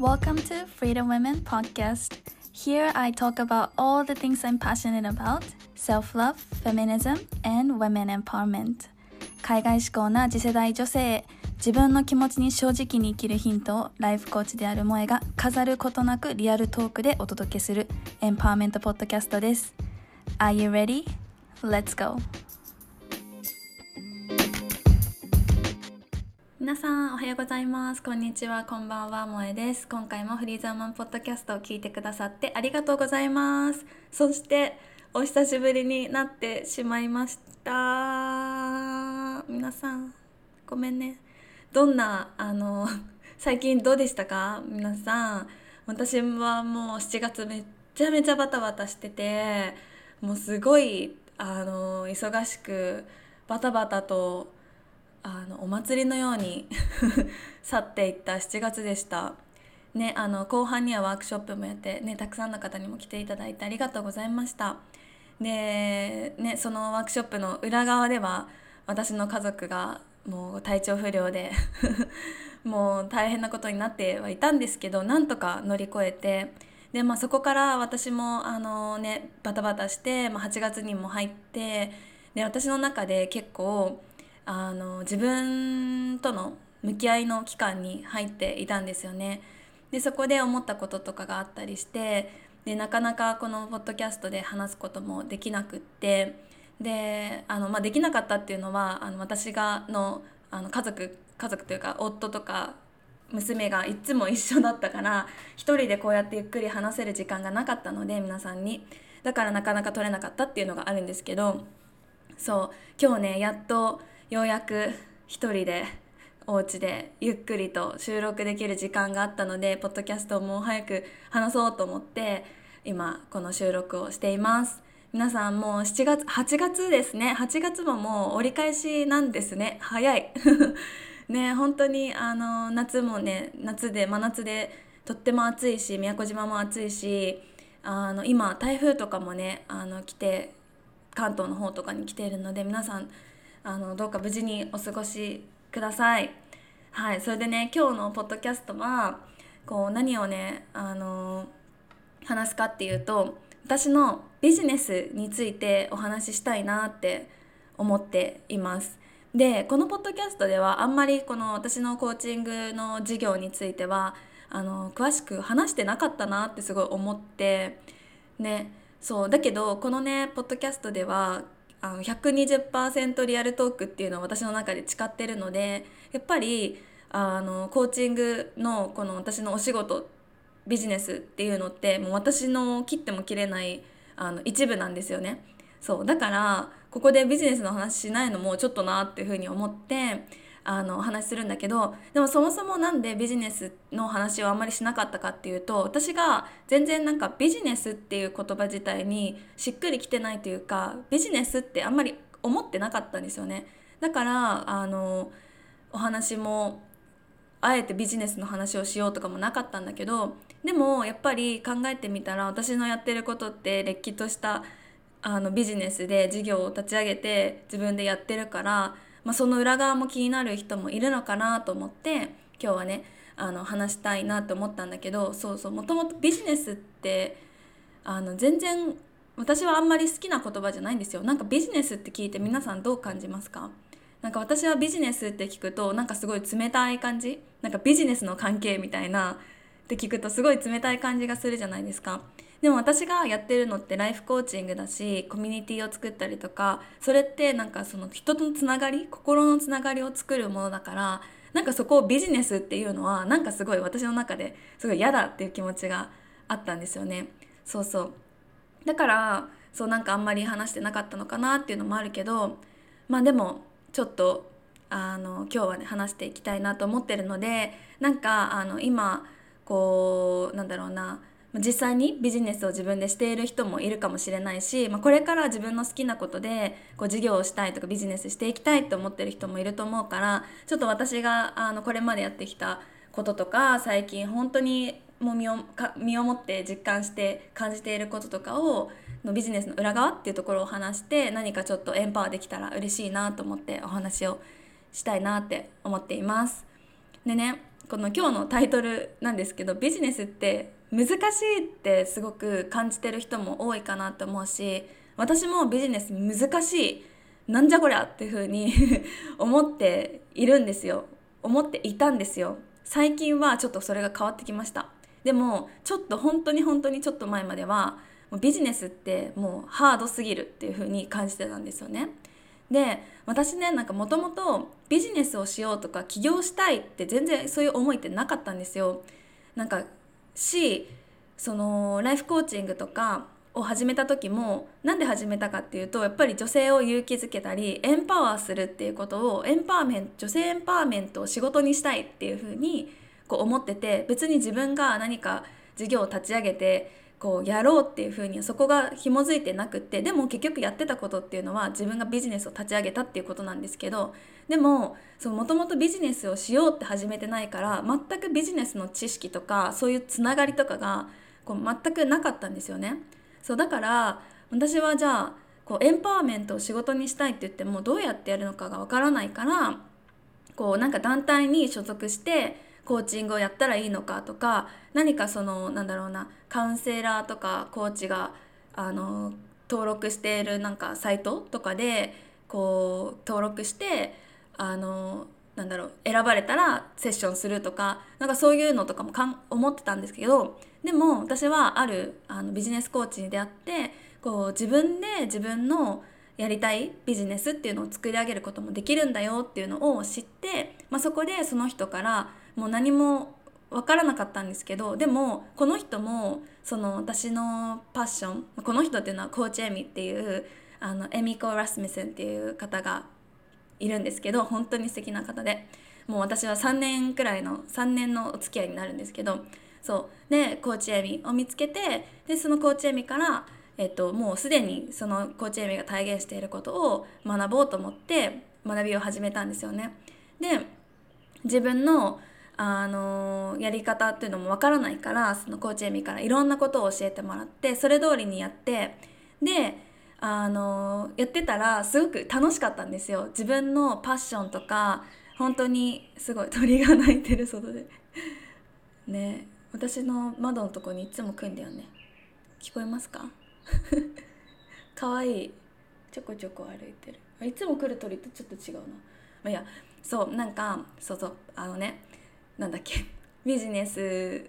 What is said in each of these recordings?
Welcome to Freedom Women Podcast. Here I talk about all the things I'm passionate about self love, feminism, and women empowerment. 海外志向な次世代女性へ自分の気持ちに正直に生きるヒントをライフコーチである萌えが飾ることなくリアルトークでお届けするエンパワーメントポッドキャストです。Are you ready? Let's go! 皆さんおはようございます。こんにちは。こんばんは。萌えです。今回もフリーザーマンポッドキャストを聞いてくださってありがとうございます。そしてお久しぶりになってしまいました。皆さんごめんね。どんなあの 最近どうでしたか？皆さん。私はもう7月めっちゃめちゃバタバタしててもうすごいあの忙しくバタバタとあのお祭りのように 去っていった7月でした。ね、あの後半にはワークショップもやって、ね、たくさんの方にも来ていただいてありがとうございました。で、ね、そのワークショップの裏側では私の家族がもう体調不良で もう大変なことになってはいたんですけどなんとか乗り越えてで、まあ、そこから私もあの、ね、バタバタして、まあ、8月にも入ってで私の中で結構あの自分との向き合いの期間に入っていたんですよね。でそこで思ったこととかがあったりしてでなかなかこのポッドキャストで話すこともできなくってであの、まあ、できなかったっていうのはあの私がのあの家族家族というか夫とか娘がいつも一緒だったから一人でこうやってゆっくり話せる時間がなかったので皆さんにだからなかなか取れなかったっていうのがあるんですけどそう今日ねやっとようやく一人でお家でゆっくりと収録できる時間があったのでポッドキャストをもう早く話そうと思って今この収録をしています。皆さんもう7月8月ですね。8月ももう折り返しなんですね。早い。ね本当にあの夏もね夏で真夏でとっても暑いし宮古島も暑いしあの今台風とかもねあの来て関東の方とかに来ているので皆さんあのどうか無事にお過ごしください。はい、それでね今日のポッドキャストはこう何をねあの話すかっていうと私のビジネスについてお話ししたいなって思っています。でこのポッドキャストではあんまりこの私のコーチングの事業についてはあの詳しく話してなかったなってすごい思ってねそうだけどこのねポッドキャストではあの120%リアルトークっていうのを私の中で誓ってるのでやっぱりあのコーチングのこの私のお仕事ビジネスっていうのってもう私の切っても切れないあの一部なんですよね。そうだからここでビジネスの話しないのもちょっとなっていうふうに思ってあのお話しするんだけどでもそもそも何でビジネスの話をあんまりしなかったかっていうと私が全然なんかビジネスっていう言葉自体にしっくりきてないというかビジネスってあんまり思ってなかったんですよね。だからあのお話もあえてビジネスの話をしようとかもなかったんだけどでもやっぱり考えてみたら私のやってることってれっきとしたあのビジネスで事業を立ち上げて自分でやってるからまあ、その裏側も気になる人もいるのかなと思って今日はねあの話したいなと思ったんだけどそうそうもともとビジネスってあの全然私はあんまり好きな言葉じゃないんですよ。なんかビジネスって聞いて皆さんどう感じますか？なんか私はビジネスって聞くとなんかすごい冷たい感じ？なんかビジネスの関係みたいなって聞くとすごい冷たい感じがするじゃないですか。でも私がやってるのってライフコーチングだしコミュニティを作ったりとかそれってなんかその人とのつながり心のつながりを作るものだからなんかそこをビジネスっていうのはなんかすごい私の中ですごい嫌だっていう気持ちがあったんですよね。そうそうだからそうなんかあんまり話してなかったのかなっていうのもあるけどまあでもちょっとあの今日はね話していきたいなと思ってるのでなんかあの今こうなんだろうな実際にビジネスを自分でしている人もいるかもしれないし、まあ、これから自分の好きなことでこう事業をしたいとかビジネスしていきたいと思ってる人もいると思うからちょっと私があのこれまでやってきたこととか最近本当にもう身をか身をもって実感して感じていることとかをのビジネスの裏側っていうところを話して何かちょっとエンパワーできたら嬉しいなと思ってお話をしたいなって思っています。でねこの今日のタイトルなんですけどビジネスって難しいってすごく感じてる人も多いかなと思うし私もビジネス難しいなんじゃこりゃっていうふうに 思っているんですよ。思っていたんですよ。最近はちょっとそれが変わってきました。でもちょっと本当に本当にちょっと前まではビジネスってもうハードすぎるっていう風に感じてたんですよね。で私ねなんかもともとビジネスをしようとか起業したいって全然そういう思いってなかったんですよ。なんかしそのライフコーチングとかを始めた時もなんで始めたかっていうとやっぱり女性を勇気づけたりエンパワーするっていうことをエンパワーメント女性エンパワーメントを仕事にしたいっていうふうにこう思ってて別に自分が何か事業を立ち上げてこうやろうっていうふうにそこが紐づいてなくってでも結局やってたことっていうのは自分がビジネスを立ち上げたっていうことなんですけどでももともとビジネスをしようって始めてないから全くビジネスの知識とかそういうつながりとかがこう全くなかったんですよね。そうだから私はじゃあこうエンパワーメントを仕事にしたいって言ってもどうやってやるのかがわからないからこうなんか団体に所属してコーチングをやったらいいのかとか何かそのなんだろうなカウンセラーとかコーチがあの登録しているなんかサイトとかでこう登録してあのなんだろう選ばれたらセッションするとかなんかそういうのとかもかん思ってたんですけどでも私はあるあのビジネスコーチに出会ってこう自分で自分のやりたいビジネスっていうのを作り上げることもできるんだよっていうのを知って、まあ、そこでその人からもう何も分からなかったんですけどでもこの人もその私のパッションこの人っていうのはコーチエミっていうあのエミコ・ラスミセンっていう方がいるんですけど本当に素敵な方でもう私は3年くらいの3年のお付き合いになるんですけどそうでコーチエミを見つけてでそのコーチエミからえっと、もうすでにそのコーチエミが体現していることを学ぼうと思って学びを始めたんですよね。で自分のあのやり方っていうのもわからないからそのコーチエミからいろんなことを教えてもらってそれ通りにやってであのやってたらすごく楽しかったんですよ。自分のパッションとか本当にすごい鳥が鳴いてる外で。ね。私の窓のとこにいつも来んだよね。聞こえますか？かわい。いちょこちょこ歩いてる。いつも来る鳥とちょっと違うな。まあいやそうなんかそうそうあのねなんだっけ。ビジネス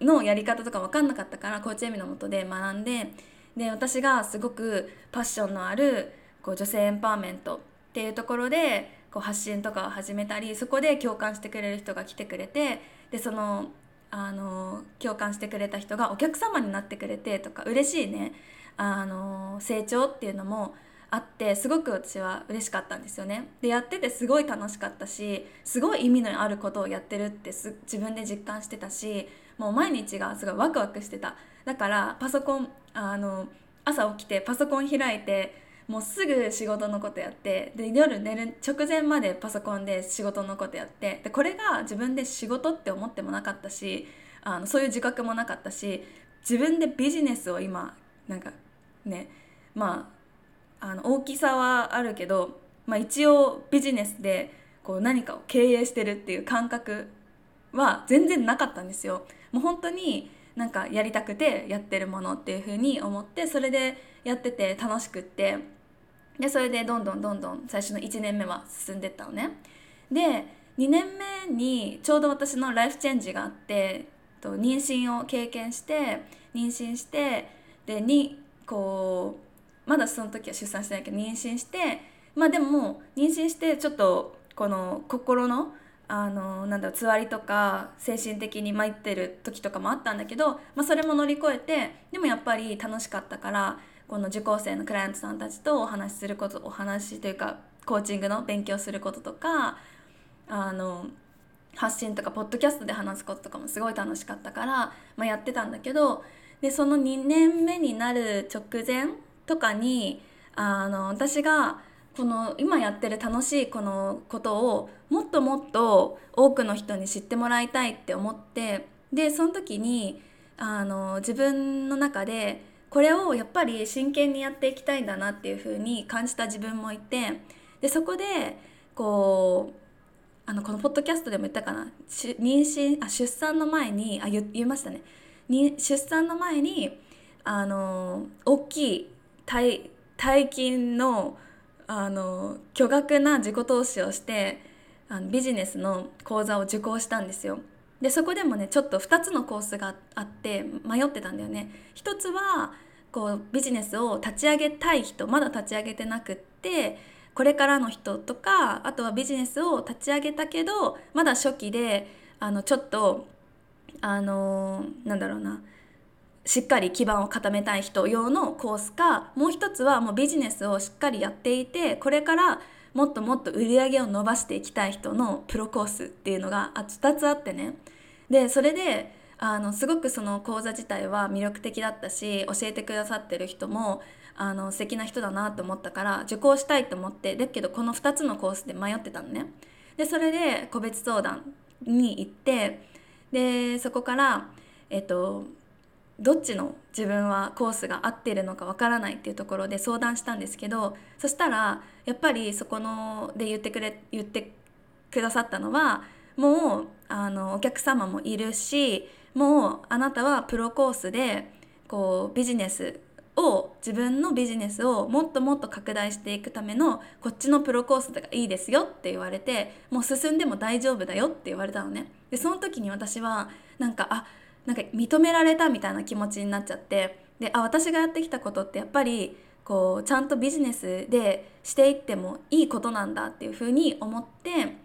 のやり方とか分かんなかったからコーチエミのもとで学んでで私がすごくパッションのあるこう女性エンパワーメントっていうところでこう発信とかを始めたりそこで共感してくれる人が来てくれてでそのあの共感してくれた人がお客様になってくれてとか嬉しいねあの成長っていうのもあってすごく私は嬉しかったんですよね。でやっててすごい楽しかったしすごい意味のあることをやってるって自分で実感してたしもう毎日がすごいワクワクしてた。だからパソコンあの朝起きてパソコン開いてもうすぐ仕事のことやってで夜寝る直前までパソコンで仕事のことやってでこれが自分で仕事って思ってもなかったしあのそういう自覚もなかったし自分でビジネスを今なんかねまああの大きさはあるけど、まあ、一応ビジネスでこう何かを経営してるっていう感覚は全然なかったんですよ。もう本当になんかやりたくてやってるものっていう風に思ってそれでやってて楽しくってでそれでどんどんどんどん最初の1年目は進んでったのね。で2年目にちょうど私のライフチェンジがあって妊娠を経験して妊娠してでにこうまだその時は出産してないけど妊娠してまあでも妊娠してちょっとこの心のあのなんだろうつわりとか精神的に参ってる時とかもあったんだけど、まあ、それも乗り越えてでもやっぱり楽しかったからこの受講生のクライアントさんたちとお話しすることお話というかコーチングの勉強することとかあの発信とかポッドキャストで話すこととかもすごい楽しかったから、まあ、やってたんだけどでその2年目になる直前とかにあの私がこの今やってる楽しいこのことをもっともっと多くの人に知ってもらいたいって思ってでその時にあの自分の中でこれをやっぱり真剣にやっていきたいんだなっていうふうに感じた自分もいてでそこでこうあのこのポッドキャストでも言ったかな妊娠あ出産の前にあ言言いましたね。に出産の前にあの大きい大大金のあの巨額な自己投資をしてあのビジネスの講座を受講したんですよ。でそこでもねちょっと2つのコースがあって迷ってたんだよね。一つはこうビジネスを立ち上げたい人まだ立ち上げてなくってこれからの人とかあとはビジネスを立ち上げたけどまだ初期であのちょっとあのなんだろうなしっかり基盤を固めたい人用のコースかもう一つはもうビジネスをしっかりやっていてこれからもっともっと売り上げを伸ばしていきたい人のプロコースっていうのが2つあってねでそれであのすごくその講座自体は魅力的だったし教えてくださってる人もあの素敵な人だなと思ったから受講したいと思ってだけどこの2つのコースで迷ってたのね。でそれで個別相談に行ってでそこからえっとどっちの自分はコースが合ってるのかわからないっていうところで相談したんですけどそしたらやっぱりそこので言ってくれ言ってくださったのはもうあのお客様もいるしもうあなたはプロコースでこうビジネスを自分のビジネスをもっともっと拡大していくためのこっちのプロコースがいいですよって言われてもう進んでも大丈夫だよって言われたのね。でその時に私はなんかあなんか認められたみたいな気持ちになっちゃって。であ私がやってきたことってやっぱりこうちゃんとビジネスでしていってもいいことなんだっていうふうに思って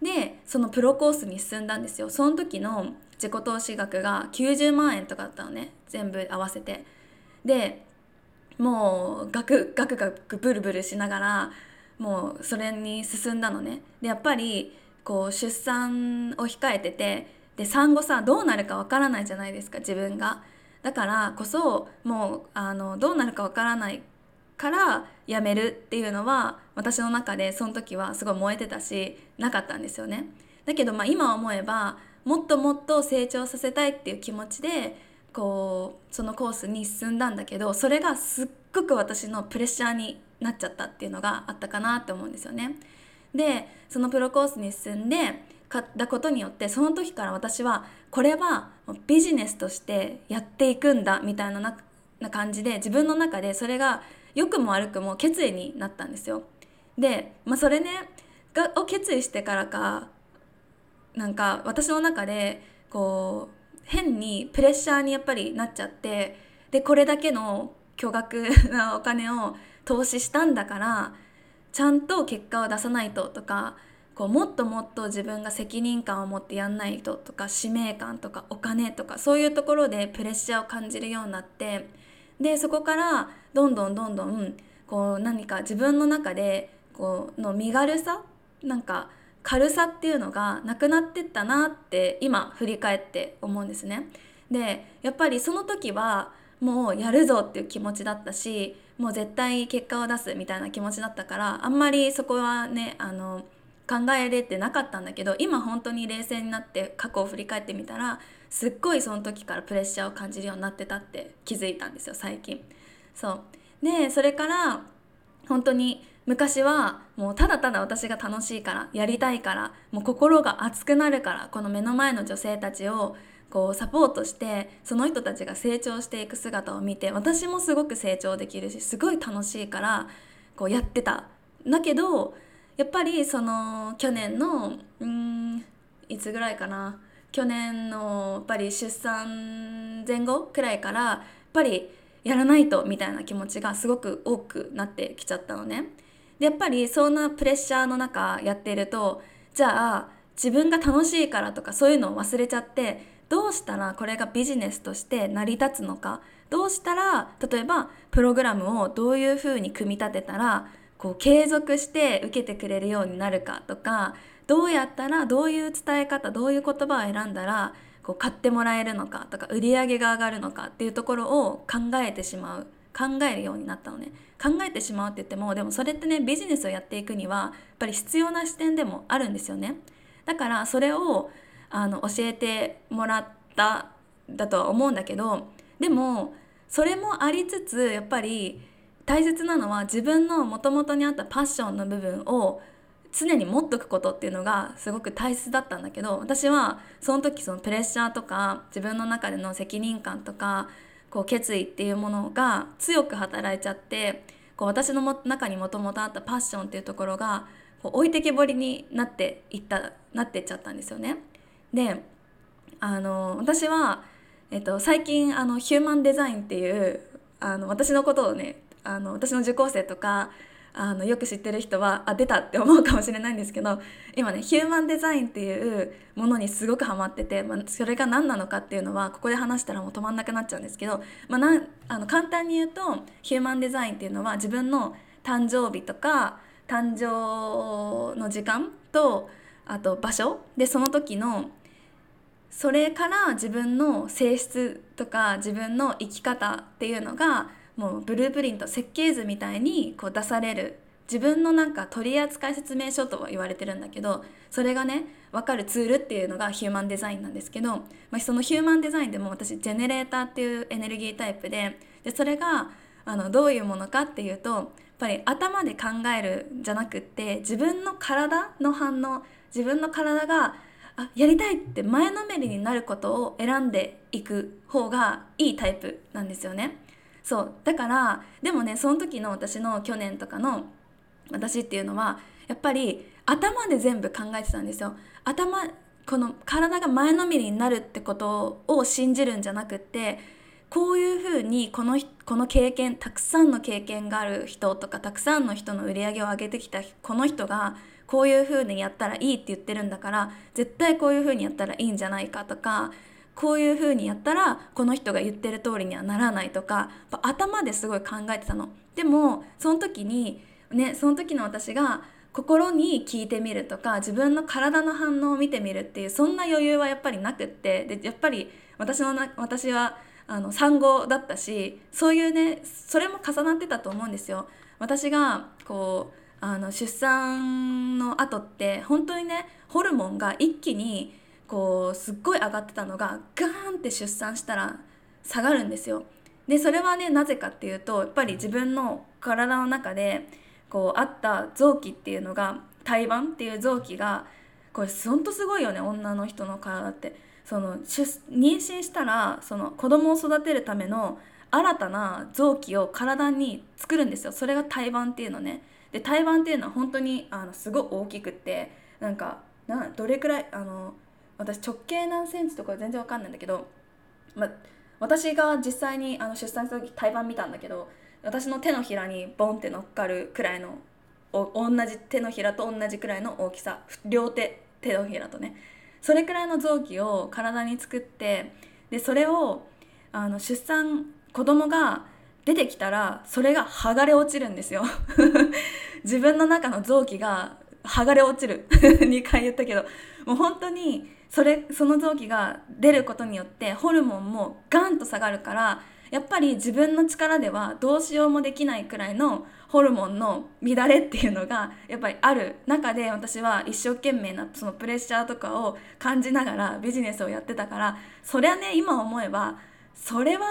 でそのプロコースに進んだんですよ。その時の自己投資額が90万円とかだったのね。全部合わせて。でもうガクガクガクブルブルしながらもうそれに進んだのね。でやっぱりこう出産を控えててで産後さどうなるかわからないじゃないですか自分が。だからこそもうあのどうなるかわからないからやめるっていうのは私の中でその時はすごい燃えてたしなかったんですよね。だけどまあ今思えばもっともっと成長させたいっていう気持ちでこうそのコースに進んだんだけどそれがすっごく私のプレッシャーになっちゃったっていうのがあったかなって思うんですよね。でそのプロコースに進んで買ったことによってその時から私はこれはビジネスとしてやっていくんだみたいなな感じで自分の中でそれが良くも悪くも決意になったんですよ。で、まあ、それねがを決意してからかなんか私の中でこう変にプレッシャーにやっぱりなっちゃってでこれだけの巨額なお金を投資したんだからちゃんと結果を出さないととかこうもっともっと自分が責任感を持ってやんないととか使命感とかお金とかそういうところでプレッシャーを感じるようになってでそこからどんどんどんどんこう何か自分の中でこうの身軽さなんか軽さっていうのがなくなってったなって今振り返って思うんですね。でやっぱりその時はもうやるぞっていう気持ちだったしもう絶対結果を出すみたいな気持ちだったからあんまりそこはねあの考えれてなかったんだけど今本当に冷静になって過去を振り返ってみたらすっごいその時からプレッシャーを感じるようになってたって気づいたんですよ最近。そうでそれから本当に昔はもうただただ私が楽しいからやりたいからもう心が熱くなるからこの目の前の女性たちをこうサポートしてその人たちが成長していく姿を見て私もすごく成長できるしすごい楽しいからこうやってた。だけどやっぱりその去年のうんいつぐらいかな去年のやっぱり出産前後くらいからやっぱりやらないとみたいな気持ちがすごく多くなってきちゃったのね。でやっぱりそんなプレッシャーの中やっているとじゃあ自分が楽しいからとかそういうのを忘れちゃってどうしたらこれがビジネスとして成り立つのかどうしたら例えばプログラムをどういうふうに組み立てたらこう継続して受けてくれるようになるかとかどうやったらどういう伝え方どういう言葉を選んだらこう買ってもらえるのかとか売り上げが上がるのかっていうところを考えてしまう考えるようになったのね。考えてしまうって言ってもでもそれってねビジネスをやっていくにはやっぱり必要な視点でもあるんですよね。だからそれをあの教えてもらっただとは思うんだけどでもそれもありつつやっぱり大切なのは自分のもともとにあったパッションの部分を常に持っとくことっていうのがすごく大切だったんだけど私はその時そのプレッシャーとか自分の中での責任感とかこう決意っていうものが強く働いちゃってこう私のも中にもともとあったパッションっていうところがこう置いてきぼりになっていったなってっちゃったんですよね。であの私は、えっと、最近あのヒューマンデザインっていうあの私のことをねあの私の受講生とかあのよく知ってる人はあ出たって思うかもしれないんですけど今ねヒューマンデザインっていうものにすごくハマってて、まあ、それが何なのかっていうのはここで話したらもう止まんなくなっちゃうんですけど、まあ、なあの簡単に言うとヒューマンデザインっていうのは自分の誕生日とか誕生の時間とあと場所。でその時のそれから自分の性質とか自分の生き方っていうのがもうブループリント設計図みたいにこう出される自分のなんか取扱説明書とは言われてるんだけどそれがね分かるツールっていうのがヒューマンデザインなんですけど、まあ、そのヒューマンデザインでも私ジェネレーターっていうエネルギータイプででそれがあのどういうものかっていうとやっぱり頭で考えるじゃなくって自分の体の反応自分の体があやりたいって前のめりになることを選んでいく方がいいタイプなんですよね。そうだからでもねその時の私の去年とかの私っていうのはやっぱり頭で全部考えてたんですよ。頭この体が前のめりになるってことを信じるんじゃなくってこういうふうにこのこの経験たくさんの経験がある人とかたくさんの人の売り上げを上げてきたこの人がこういうふうにやったらいいって言ってるんだから絶対こういうふうにやったらいいんじゃないかとかこういうふうにやったらこの人が言ってる通りにはならないとか頭ですごい考えてたの。でもその時にねその時の私が心に聞いてみるとか自分の体の反応を見てみるっていうそんな余裕はやっぱりなくってでやっぱり私のな私はあの産後だったしそういうねそれも重なってたと思うんですよ。私がこうあの出産の後って本当にねホルモンが一気にこうすっごい上がってたのがガーンって出産したら下がるんですよ。でそれはねなぜかっていうとやっぱり自分の体の中でこうあった臓器っていうのが胎盤っていう臓器がこれほんとすごいよね女の人の体って。その妊娠したらその子供を育てるための新たな臓器を体に作るんですよそれが胎盤っていうのねで胎盤っていうのは本当にあのすごい大きくってなんかなどれくらいあの私直径何センチとか全然わかんないんだけど、ま、私が実際にあの出産した時胎盤見たんだけど私の手のひらにボンって乗っかるくらいのお同じ手のひらと同じくらいの大きさ。両手手のひらとね。それくらいの臓器を体に作ってでそれをあの出産子供が出てきたらそれが剥がれ落ちるんですよ。自分の中の臓器が剥がれ落ちる。2回言ったけど。もう本当にそれその臓器が出ることによってホルモンもガンと下がるからやっぱり自分の力ではどうしようもできないくらいのホルモンの乱れっていうのがやっぱりある中で私は一生懸命なそのプレッシャーとかを感じながらビジネスをやってたからそりゃね今思えばそれは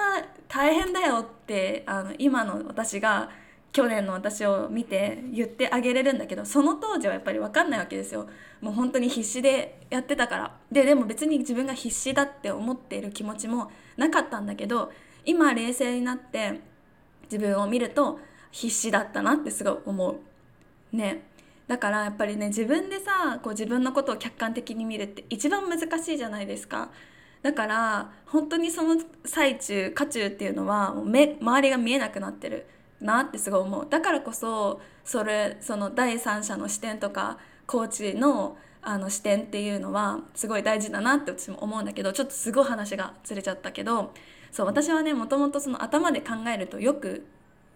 大変だよってあの今の私が去年の私を見て言ってあげれるんだけどその当時はやっぱり分かんないわけですよ。もう本当に必死でやってたから。ででも別に自分が必死だって思っている気持ちもなかったんだけど今冷静になって自分を見ると必死だったなってすごい思う。ね。だからやっぱりね自分でさこう自分のことを客観的に見るって一番難しいじゃないですか。だから本当にその最中渦中っていうのはもう目周りが見えなくなってる。なってすごい思う。だからこそそれその第三者の視点とかコーチのあの視点っていうのはすごい大事だなって私も思うんだけどちょっとすごい話がずれちゃったけどそう私はねもともとその頭で考えるとよく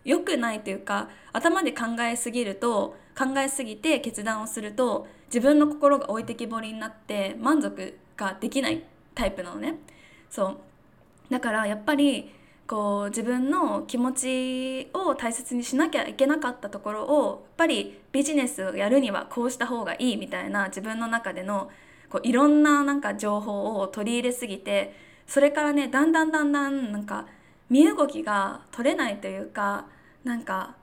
良くないというか頭で考えすぎると考えすぎて決断をすると自分の心が置いてきぼりになって満足ができないタイプなのね。そう。だからやっぱりこう自分の気持ちを大切にしなきゃいけなかったところをやっぱりビジネスをやるにはこうした方がいいみたいな自分の中でのこういろんななんか情報を取り入れすぎてそれからねだんだんだんだんなんか身動きが取れないというかなんか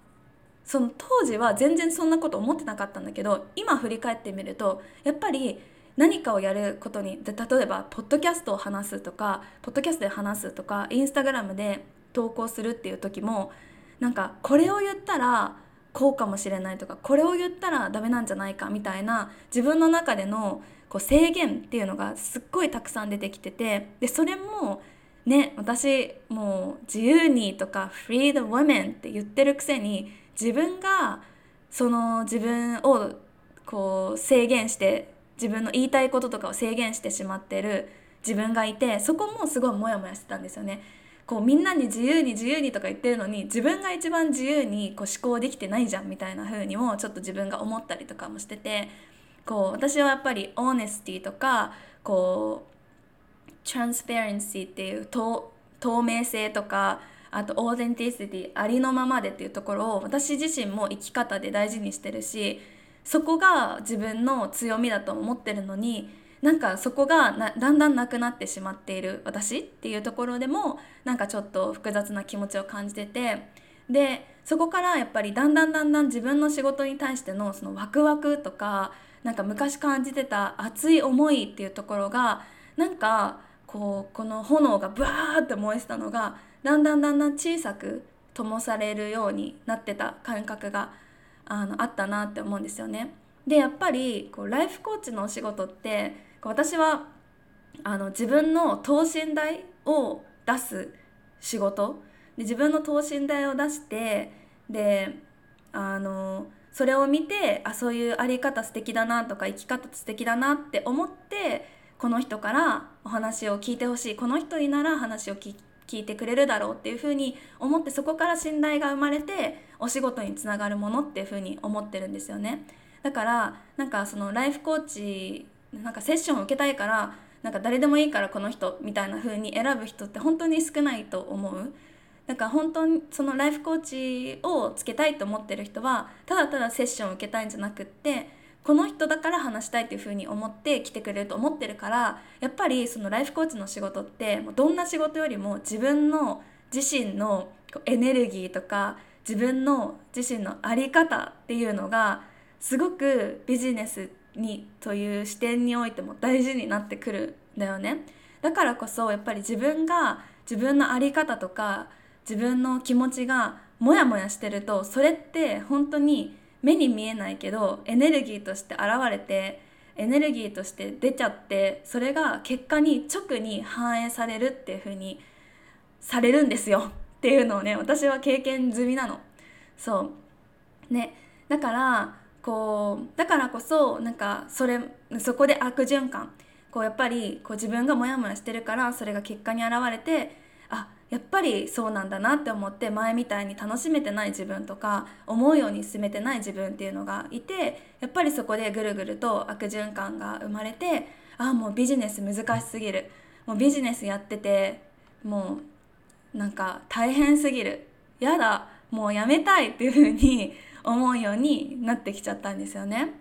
その当時は全然そんなこと思ってなかったんだけど今振り返ってみるとやっぱり何かをやることに例えばポッドキャストを話すとかポッドキャストで話すとかインスタグラムで投稿するっていう時もなんかこれを言ったらこうかもしれないとかこれを言ったらダメなんじゃないかみたいな自分の中でのこう制限っていうのがすっごいたくさん出てきててでそれもね私もう自由にとか Free the women って言ってるくせに自分がその自分をこう制限して自分の言いたいこととかを制限してしまってる自分がいてそこもすごいモヤモヤしてたんですよね。こうみんなに自由に自由にとか言ってるのに自分が一番自由にこう思考できてないじゃんみたいな風にもちょっと自分が思ったりとかもしててこう私はやっぱりオーネスティとかこうトランスペアレンシーっていう透明性とかあとオーデンティシティありのままでっていうところを私自身も生き方で大事にしてるしそこが自分の強みだと思ってるのになんかそこがだんだんなくなってしまっている私っていうところでもなんかちょっと複雑な気持ちを感じててでそこからやっぱりだんだんだんだん自分の仕事に対してのそのワクワクとかなんか昔感じてた熱い思いっていうところがなんかこうこの炎がブワーって燃えてたのがだんだんだんだん小さく灯されるようになってた感覚があのあったなって思うんですよね。でやっぱりこうライフコーチのお仕事って私はあの自分の等身大を出す仕事で自分の等身大を出してであのそれを見てあそういうあり方素敵だなとか生き方素敵だなって思ってこの人からお話を聞いてほしいこの人になら話を聞聞いてくれるだろうっていうふうに思ってそこから信頼が生まれてお仕事につながるものっていうふうに思ってるんですよね。だからなんかそのライフコーチなんかセッションを受けたいからなんか誰でもいいからこの人みたいな風に選ぶ人って本当に少ないと思う。だから本当にそのライフコーチをつけたいと思ってる人はただただセッションを受けたいんじゃなくってこの人だから話したいっていう風に思って来てくれると思ってるからやっぱりそのライフコーチの仕事ってどんな仕事よりも自分の自身のエネルギーとか自分の自身の在り方っていうのがすごくビジネスにという視点においても大事になってくるんだよね。だからこそやっぱり自分が自分の在り方とか自分の気持ちがモヤモヤしてるとそれって本当に目に見えないけどエネルギーとして現れてエネルギーとして出ちゃってそれが結果に直に反映されるっていう風にされるんですよっていうのをね私は経験済みなの。そう。ね。だからこうだからこそなんかそれそこで悪循環。こうやっぱりこう自分がモヤモヤしてるからそれが結果に現れてあやっぱりそうなんだなって思って前みたいに楽しめてない自分とか思うように進めてない自分っていうのがいてやっぱりそこでぐるぐると悪循環が生まれてあもうビジネス難しすぎる。もうビジネスやっててもうなんか大変すぎるやだもうやめたいっていう風に 思うようになってきちゃったんですよね。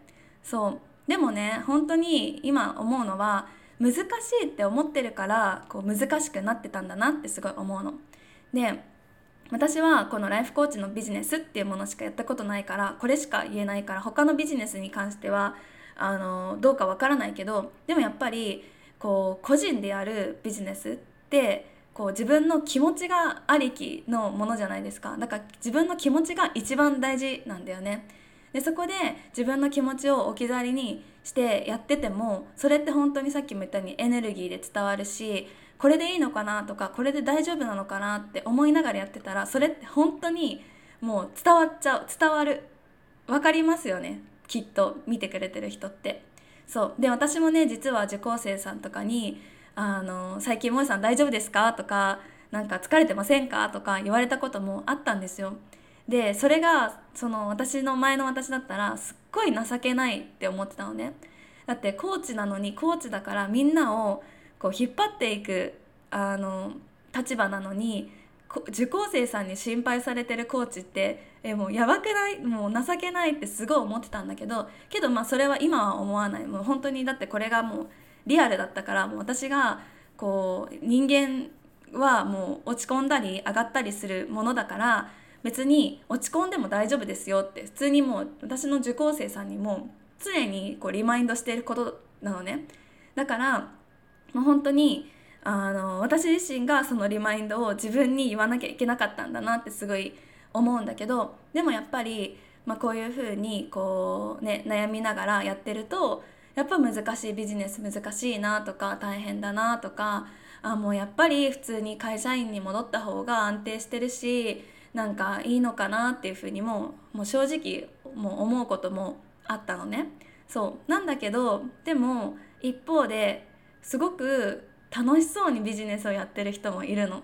そうでもね本当に今思うのは難しいって思ってるからこう難しくなってたんだなってすごい思うの。で私はこのライフコーチのビジネスっていうものしかやったことないからこれしか言えないから他のビジネスに関してはあのどうかわからないけどでもやっぱりこう個人でやるビジネスってこう自分の気持ちがありきのものじゃないですかだから自分の気持ちが一番大事なんだよね。でそこで自分の気持ちを置き去りにしてやっててもそれって本当にさっきも言ったようにエネルギーで伝わるしこれでいいのかなとかこれで大丈夫なのかなって思いながらやってたらそれって本当にもう伝わっちゃう伝わる分かりますよねきっと見てくれてる人って。そうで私もね実は受講生さんとかに「あの最近萌さん大丈夫ですか?」とか「なんか疲れてませんか?」とか言われたこともあったんですよ。でそれがその私の前の私だったらすっごい情けないって思ってたのねだってコーチなのにコーチだからみんなをこう引っ張っていくあの立場なのに受講生さんに心配されてるコーチってえもうやばくない？もう情けないってすごい思ってたんだけどけどまあそれは今は思わないもう本当にだってこれがもうリアルだったからもう私がこう人間はもう落ち込んだり上がったりするものだから別に落ち込んでも大丈夫ですよって普通にもう私の受講生さんにも常にこうリマインドしていることなのね。だからもう本当にあの私自身がそのリマインドを自分に言わなきゃいけなかったんだなってすごい思うんだけどでもやっぱり、まあ、こういうふうにこう、ね、悩みながらやってるとやっぱ難しいビジネス難しいなとか大変だなとかあもうやっぱり普通に会社員に戻った方が安定してるしなんかいいのかなっていうふうにももう正直もう思うこともあったのね。そうなんだけどでも一方ですごく楽しそうにビジネスをやってる人もいるの。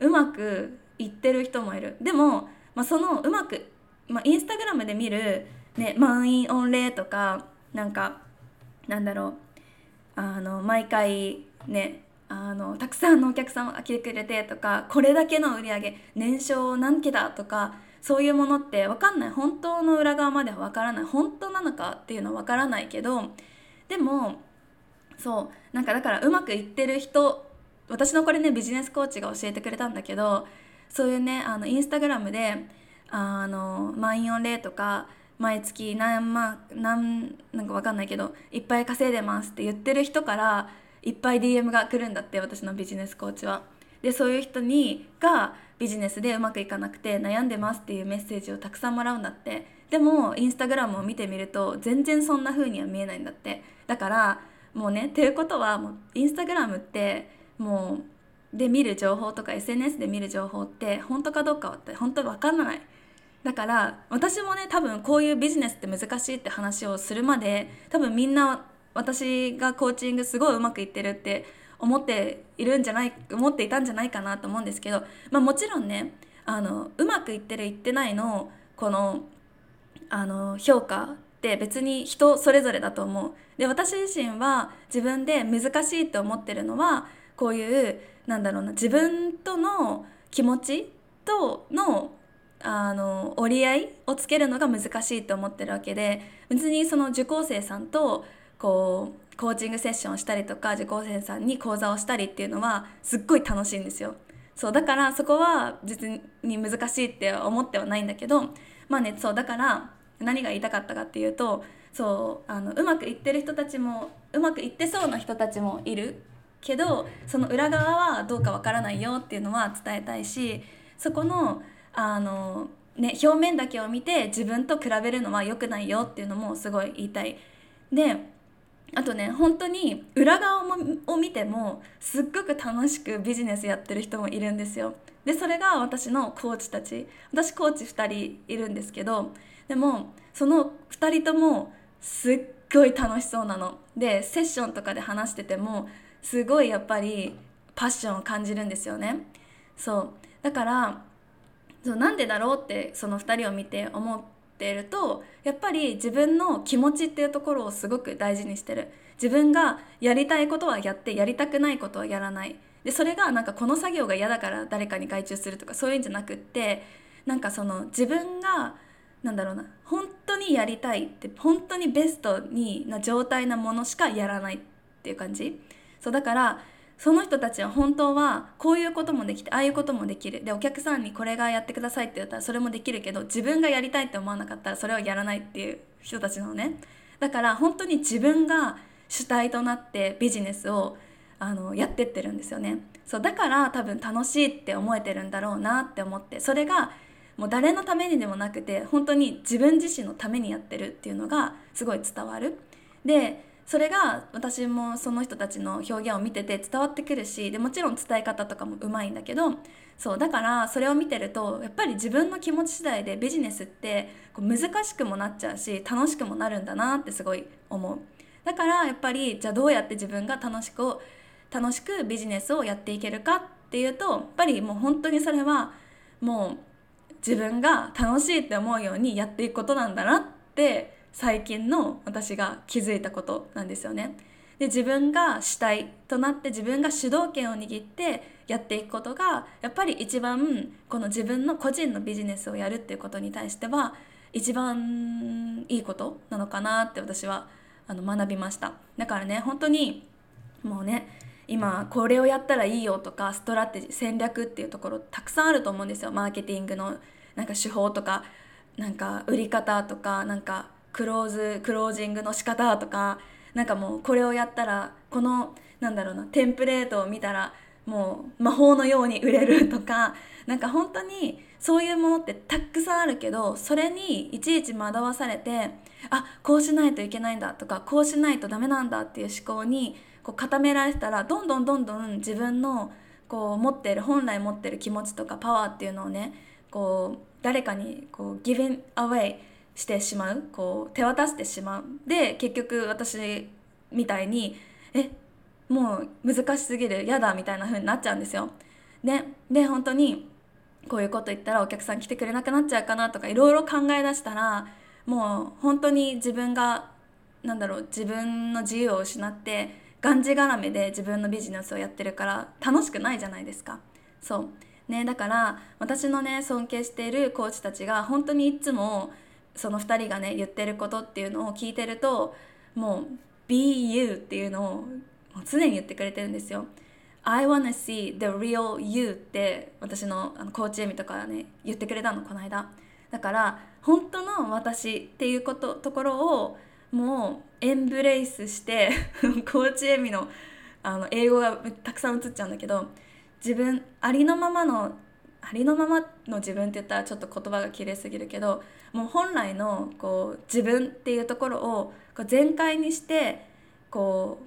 うまくいってる人もいる。でも、まあ、そのうまく、まあ、インスタグラムで見る、ね、満員御礼とかなんかなんだろう。あの毎回ねあのたくさんのお客さんが来てくれてとかこれだけの売り上げ年商何桁とかそういうものって分かんない。本当の裏側までは分からない。本当なのかっていうのは分からないけどでもそうなんかだからうまくいってる人私のこれねビジネスコーチが教えてくれたんだけどそういうねあのインスタグラムであの満員御礼とか毎月何万何なんか分かんないけどいっぱい稼いでますって言ってる人からいっぱい DM が来るんだって私のビジネスコーチは。でそういう人にがビジネスでうまくいかなくて悩んでますっていうメッセージをたくさんもらうんだって。でもインスタグラムを見てみると全然そんな風には見えないんだって。だからもうねっていうことはもうインスタグラムってもうで見る情報とか SNS で見る情報って本当かどうかって本当分かんない。だから私もね多分こういうビジネスって難しいって話をするまで多分みんな私がコーチングすごいうまくいってるって思っているんじゃない思っていたんじゃないかなと思うんですけど、まあ、もちろんねあのうまくいってるいってないのこのあの評価って別に人それぞれだと思う。で私自身は自分で難しいって思ってるのはこういうなんだろうな自分との気持ちとのあの折り合いをつけるのが難しいと思ってるわけで別にその受講生さんとこうコーチングセッションをしたりとか受講生さんに講座をしたりっていうのはすっごい楽しいんですよ。そうだからそこは実に難しいって思ってはないんだけどまあねそうだから何が言いたかったかっていうとそうあのうまくいってる人たちもうまくいってそうな人たちもいるけどその裏側はどうかわからないよっていうのは伝えたいしそこのあの、ね、表面だけを見て自分と比べるのは良くないよっていうのもすごい言いたい。であとね本当に裏側を見てもすっごく楽しくビジネスやってる人もいるんですよ。でそれが私のコーチたち私コーチ2人いるんですけどでもその2人ともすっごい楽しそうなの。でセッションとかで話しててもすごいやっぱりパッションを感じるんですよね。そうだからそうなんでだろうってその2人を見て思っているとやっぱり自分の気持ちっていうところをすごく大事にしてる。自分がやりたいことはやってやりたくないことはやらない。でそれがなんかこの作業が嫌だから誰かに外注するとかそういうんじゃなくってなんかその自分がなんだろうな本当にやりたいって本当にベストにな状態なものしかやらないっていう感じ。そうだからその人たちは本当はこういうこともできてああいうこともできる。でお客さんにこれがやってくださいって言ったらそれもできるけど自分がやりたいって思わなかったらそれをやらないっていう人たちなのね。だから本当に自分が主体となってビジネスをあのやってってるんですよね。そうだから多分楽しいって思えてるんだろうなって思ってそれがもう誰のためにでもなくて本当に自分自身のためにやってるっていうのがすごい伝わる。でそれが私もその人たちの表現を見てて伝わってくるしでもちろん伝え方とかもうまいんだけどそうだからそれを見てるとやっぱり自分の気持ち次第でビジネスってこう難しくもなっちゃうし楽しくもなるんだなってすごい思う。だからやっぱりじゃあどうやって自分が楽しく楽しくビジネスをやっていけるかっていうとやっぱりもう本当にそれはもう自分が楽しいって思うようにやっていくことなんだなって最近の私が気づいたことなんですよね。で自分が主体となって自分が主導権を握ってやっていくことがやっぱり一番この自分の個人のビジネスをやるっていうことに対しては一番いいことなのかなって私はあの学びましただからね本当にもうね今これをやったらいいよとかストラテジー戦略っていうところたくさんあると思うんですよマーケティングのなんか手法とかなんか売り方とかなんかクローズクロージングの仕方とかなんかもうこれをやったらこのなんだろうなテンプレートを見たらもう魔法のように売れるとかなんか本当にそういうものってたくさんあるけどそれにいちいち惑わされてあこうしないといけないんだとかこうしないとダメなんだっていう思考にこう固められたらどんどんどんどん自分のこう持ってる本来持ってる気持ちとかパワーっていうのをねこう誰かにこうギブンアウェイしてしまうこう手渡してしまうで結局私みたいにえもう難しすぎる嫌だみたいな風になっちゃうんですよ。でで本当にこういうこと言ったらお客さん来てくれなくなっちゃうかなとかいろいろ考え出したらもう本当に自分がなんだろう自分の自由を失ってがんじがらめで自分のビジネスをやってるから楽しくないじゃないですか。そうね、だから私のね尊敬しているコーチたちが本当にいつもその2人がね言ってることっていうのを聞いてるともう「Be you」っていうのを常に言ってくれてるんですよ。I wanna see the real you って私のあのコーチエミとかね言ってくれたのこの間だから本当の私っていうことところをもうエンブレイスして コーチエミのあの英語がたくさん映っちゃうんだけど自分ありのままのありのままの自分って言ったらちょっと言葉が綺麗すぎるけどもう本来のこう自分っていうところをこう全開にしてこ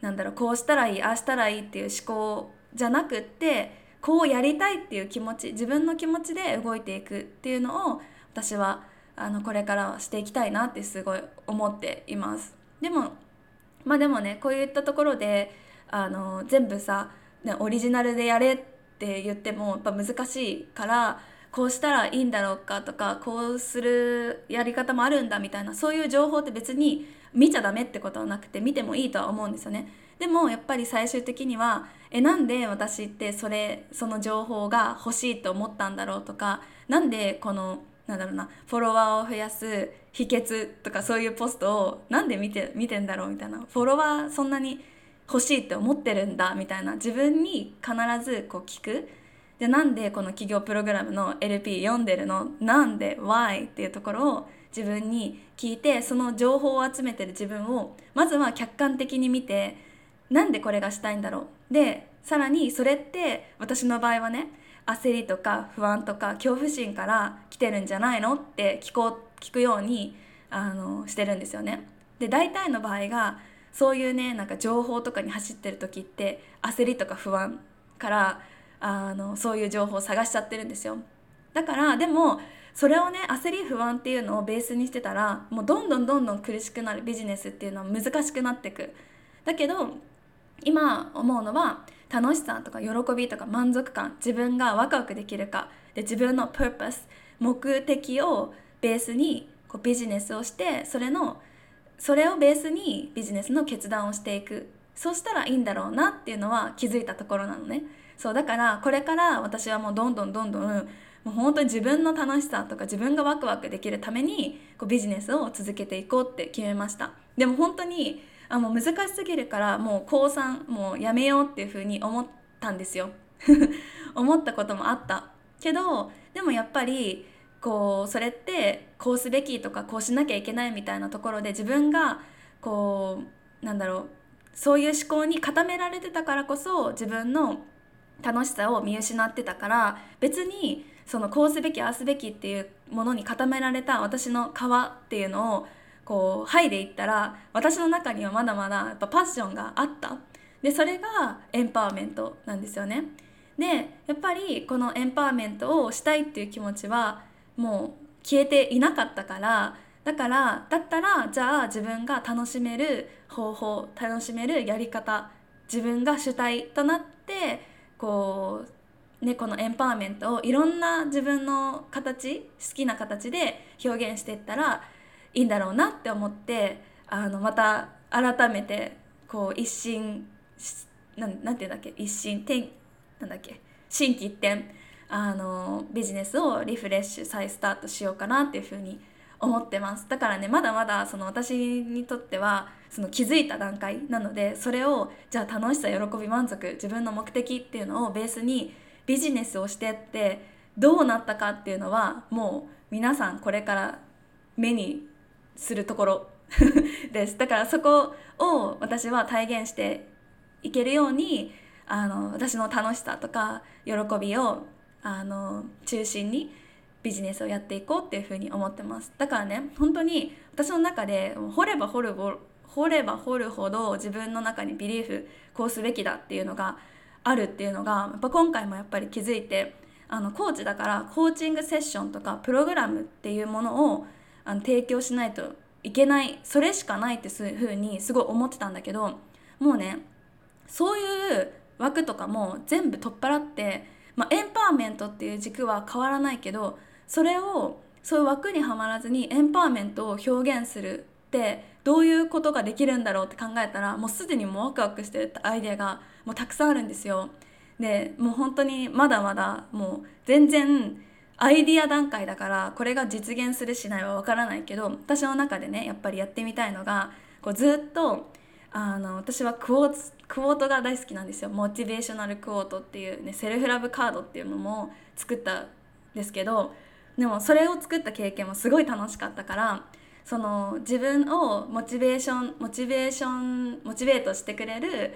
うなんだろうこうしたらいいああしたらいいっていう思考じゃなくってこうやりたいっていう気持ち自分の気持ちで動いていくっていうのを私はあのこれからはしていきたいなってすごい思っています。でもまあでもねこういったところであの全部さ、ね、オリジナルでやれってって言ってもやっぱ難しいからこうしたらいいんだろうかとかこうするやり方もあるんだみたいなそういう情報って別に見ちゃダメってことはなくて見てもいいとは思うんですよね。でもやっぱり最終的にはえなんで私ってそれその情報が欲しいと思ったんだろうとか何でこのなんだろうなフォロワーを増やす秘訣とかそういうポストをなんで見て見てんだろうみたいなフォロワーそんなに欲しいって思ってるんだみたいな自分に必ずこう聞く。でなんでこの企業プログラムの LP 読んでるの？なんで？Why っていうところを自分に聞いてその情報を集めてる自分をまずは客観的に見てなんでこれがしたいんだろう？でさらにそれって私の場合はね焦りとか不安とか恐怖心から来てるんじゃないの？って聞こう聞くようにあのしてるんですよね。で大体の場合がそういうねなんか情報とかに走ってる時って焦りとか不安からあのそういう情報を探しちゃってるんですよ。だからでもそれをね焦り不安っていうのをベースにしてたらもうどんどんどんどん苦しくなるビジネスっていうのは難しくなってく。だけど今思うのは楽しさとか喜びとか満足感自分がワクワクできるかで自分の purpose 目的をベースにこうビジネスをしてそれのそれをベースにビジネスの決断をしていく。そうしたらいいんだろうなっていうのは気づいたところなのね。そうだからこれから私はもうどんどんどんどんもう本当に自分の楽しさとか自分がワクワクできるためにこうビジネスを続けていこうって決めました。でも本当にあもう難しすぎるからもう高3もうやめようっていうふうに思ったんですよ。思ったこともあった。けどでもやっぱりこうそれってこうすべきとかこうしなきゃいけないみたいなところで自分がこうなんだろうそういう思考に固められてたからこそ自分の楽しさを見失ってたから別にそのこうすべきああすべきっていうものに固められた私の皮っていうのをこう剥いでいったら私の中にはまだまだやっぱパッションがあった。でそれがエンパワーメント。なんですよね。でやっぱりこのエンパワーメントをしたいっていう気持ちはもう消えていなかったからだからだったらじゃあ自分が楽しめる方法楽しめるやり方自分が主体となってこうねのエンパワーメントをいろんな自分の形好きな形で表現していったらいいんだろうなって思ってあのまた改めてこう一新なんなんていうんだっけ？一新転なんだっけ？心機一転あのビジネスをリフレッシュ再スタートしようかなっていうふうに思ってます。だからねまだまだその私にとってはその気づいた段階なのでそれをじゃあ楽しさ喜び満足自分の目的っていうのをベースにビジネスをしてってどうなったかっていうのはもう皆さんこれから目にするところ。です。だからそこを私は体現していけるようにあの私の楽しさとか喜びをあの中心にビジネスをやっていこうっていうふに思ってます。だからね本当に私の中で掘れば掘る掘れば掘るほど自分の中にビリーフこうすべきだっていうのがあるっていうのがやっぱ今回もやっぱり気づいてあのコーチだからコーチングセッションとかプログラムっていうものをあの提供しないといけないそれしかないっていうふうにすごい思ってたんだけどもうねそういう枠とかも全部取っ払って、まあ、エンパワーメントっていう軸は変わらないけどそれをそういう枠にはまらずにエンパワーメントを表現するってどういうことができるんだろうって考えたらもうすでにもうワクワクしてるアイデアがもうたくさんあるんですよ。でもう本当にまだまだもう全然アイディア段階だからこれが実現するしないは分からないけど私の中でねやっぱりやってみたいのがこうずっとあの私はクォーツクォートが大好きなんですよ。モチベーショナルクォートっていうねセルフラブカードっていうのも作ったんですけどでもそれを作った経験もすごい楽しかったからその自分をモチベーションモチベーションモチベートしてくれる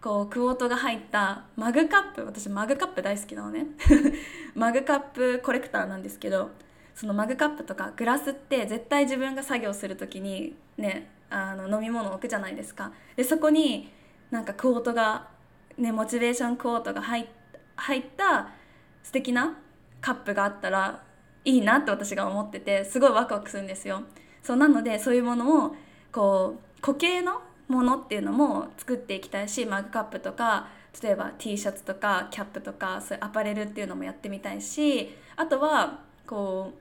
こうクォートが入ったマグカップ私マグカップ大好きなのね。マグカップコレクターなんですけどそのマグカップとかグラスって絶対自分が作業する時にねあの飲み物を置くじゃないですか。でそこになんかクォートがねモチベーションクォートが入入った素敵なカップがあったらいいなって私が思っててすごいワクワクするんですよ。そうなのでそういうものをこう固形のものっていうのも作っていきたいしマグカップとか例えば T シャツとかキャップとかそういうアパレルっていうのもやってみたいしあとはこ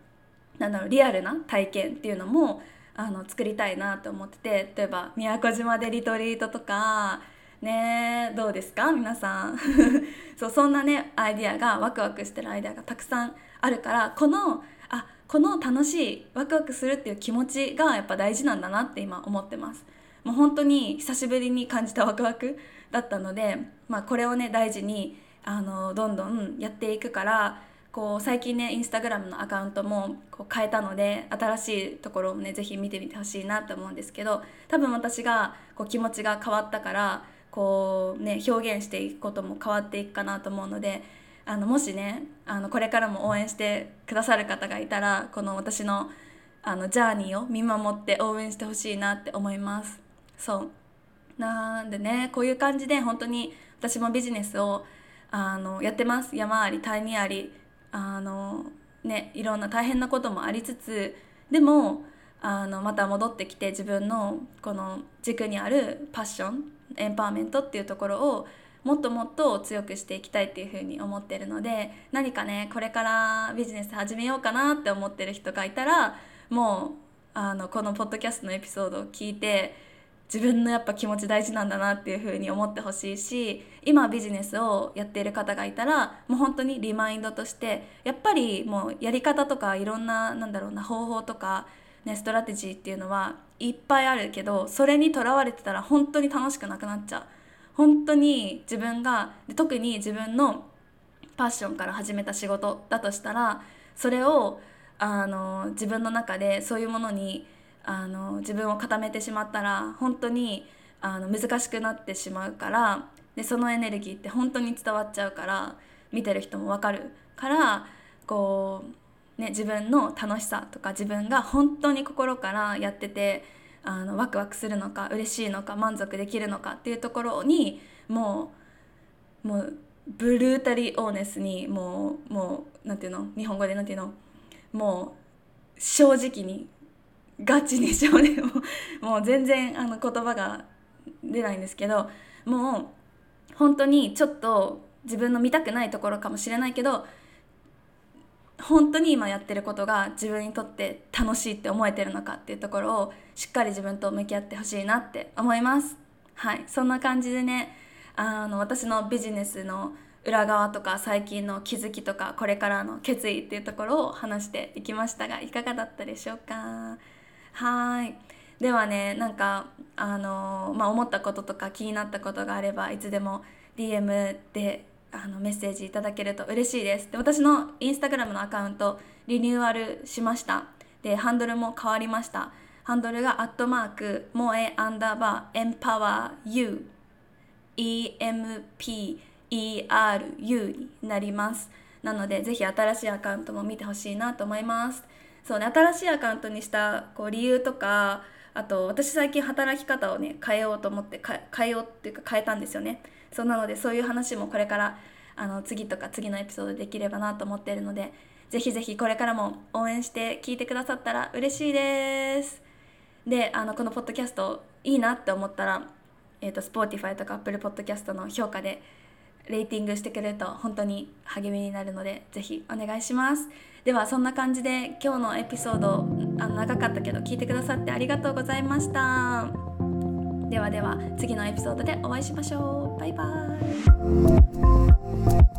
うなんだろうリアルな体験っていうのもあの作りたいなと思ってて例えば宮古島でリトリートとかねどうですか？皆さん そうそんなねアイディアがワクワクしてるアイデアがたくさんあるからこのあこの楽しいワクワクするっていう気持ちがやっぱ大事なんだなって今思ってます。もう本当に久しぶりに感じたワクワクだったので、まあ、これをね大事にあのどんどんやっていくからこう最近ねインスタグラムのアカウントもこう変えたので新しいところをね是非見てみてほしいなと思うんですけど多分私がこう気持ちが変わったからこうね表現していくことも変わっていくかなと思うのであのもしねあのこれからも応援してくださる方がいたらこの私のあのジャーニーを見守って応援してほしいなって思います。そうなんでねこういう感じで本当に私もビジネスをあのやってます山あり谷ありあのねいろんな大変なこともありつつでもあのまた戻ってきて自分のこの軸にあるパッションエンパワーメントっていうところをもっともっと強くしていきたいっていうふうに思ってるので何かねこれからビジネス始めようかなって思ってる人がいたらもうあのこのポッドキャストのエピソードを聞いて自分のやっぱ気持ち大事なんだなっていうふうに思ってほしいし今ビジネスをやっている方がいたらもう本当にリマインドとしてやっぱりもうやり方とかいろんななんだろうな方法とか、ね、ストラテジーっていうのはいっぱいあるけどそれにとらわれてたら本当に楽しくなくなっちゃう。本当に自分が特に自分のパッションから始めた仕事だとしたらそれをあの自分の中でそういうものにあの自分を固めてしまったら本当にあの難しくなってしまうからでそのエネルギーって本当に伝わっちゃうから見てる人も分かるからこう、ね、自分の楽しさとか自分が本当に心からやっててあのワクワクするのか嬉しいのか満足できるのかっていうところにもうもうブルータリーオーネスにもうもうなんていうの？日本語でなんていうの？もう正直にガチに少年をもう全然あの言葉が出ないんですけどもう本当にちょっと自分の見たくないところかもしれないけど本当に今やってることが自分にとって楽しいって思えてるのかっていうところをしっかり自分と向き合ってほしいなって思います。はい、そんな感じでねあの私のビジネスの裏側とか最近の気づきとかこれからの決意っていうところを話していきましたがいかがだったでしょうか？はい。ではねなんかあのまあ、思ったこととか気になったことがあればいつでも DM であのメッセージいただけると嬉しいです。で私のインスタグラムのアカウントリニューアルしました。でハンドルも変わりました。ハンドルがアットマーク萌えアンダーバーエンパワー U EMPERU になります。なのでぜひ新しいアカウントも見てほしいなと思います。そうね新しいアカウントにしたこう理由とかあと私最近働き方をね変えようと思って変えようっていうか変えたんですよね。そうなのでそういう話もこれからあの次とか次のエピソードできればなと思っているのでぜひぜひこれからも応援して聞いてくださったら嬉しいです。であのこのポッドキャストいいなって思ったら、えーと、Spotify とか Apple Podcast の評価でレーティングしてくれると本当に励みになるのでぜひお願いします。ではそんな感じで今日のエピソードあの長かったけど聞いてくださってありがとうございました。ではでは次のエピソードでお会いしましょう。バイバーイ。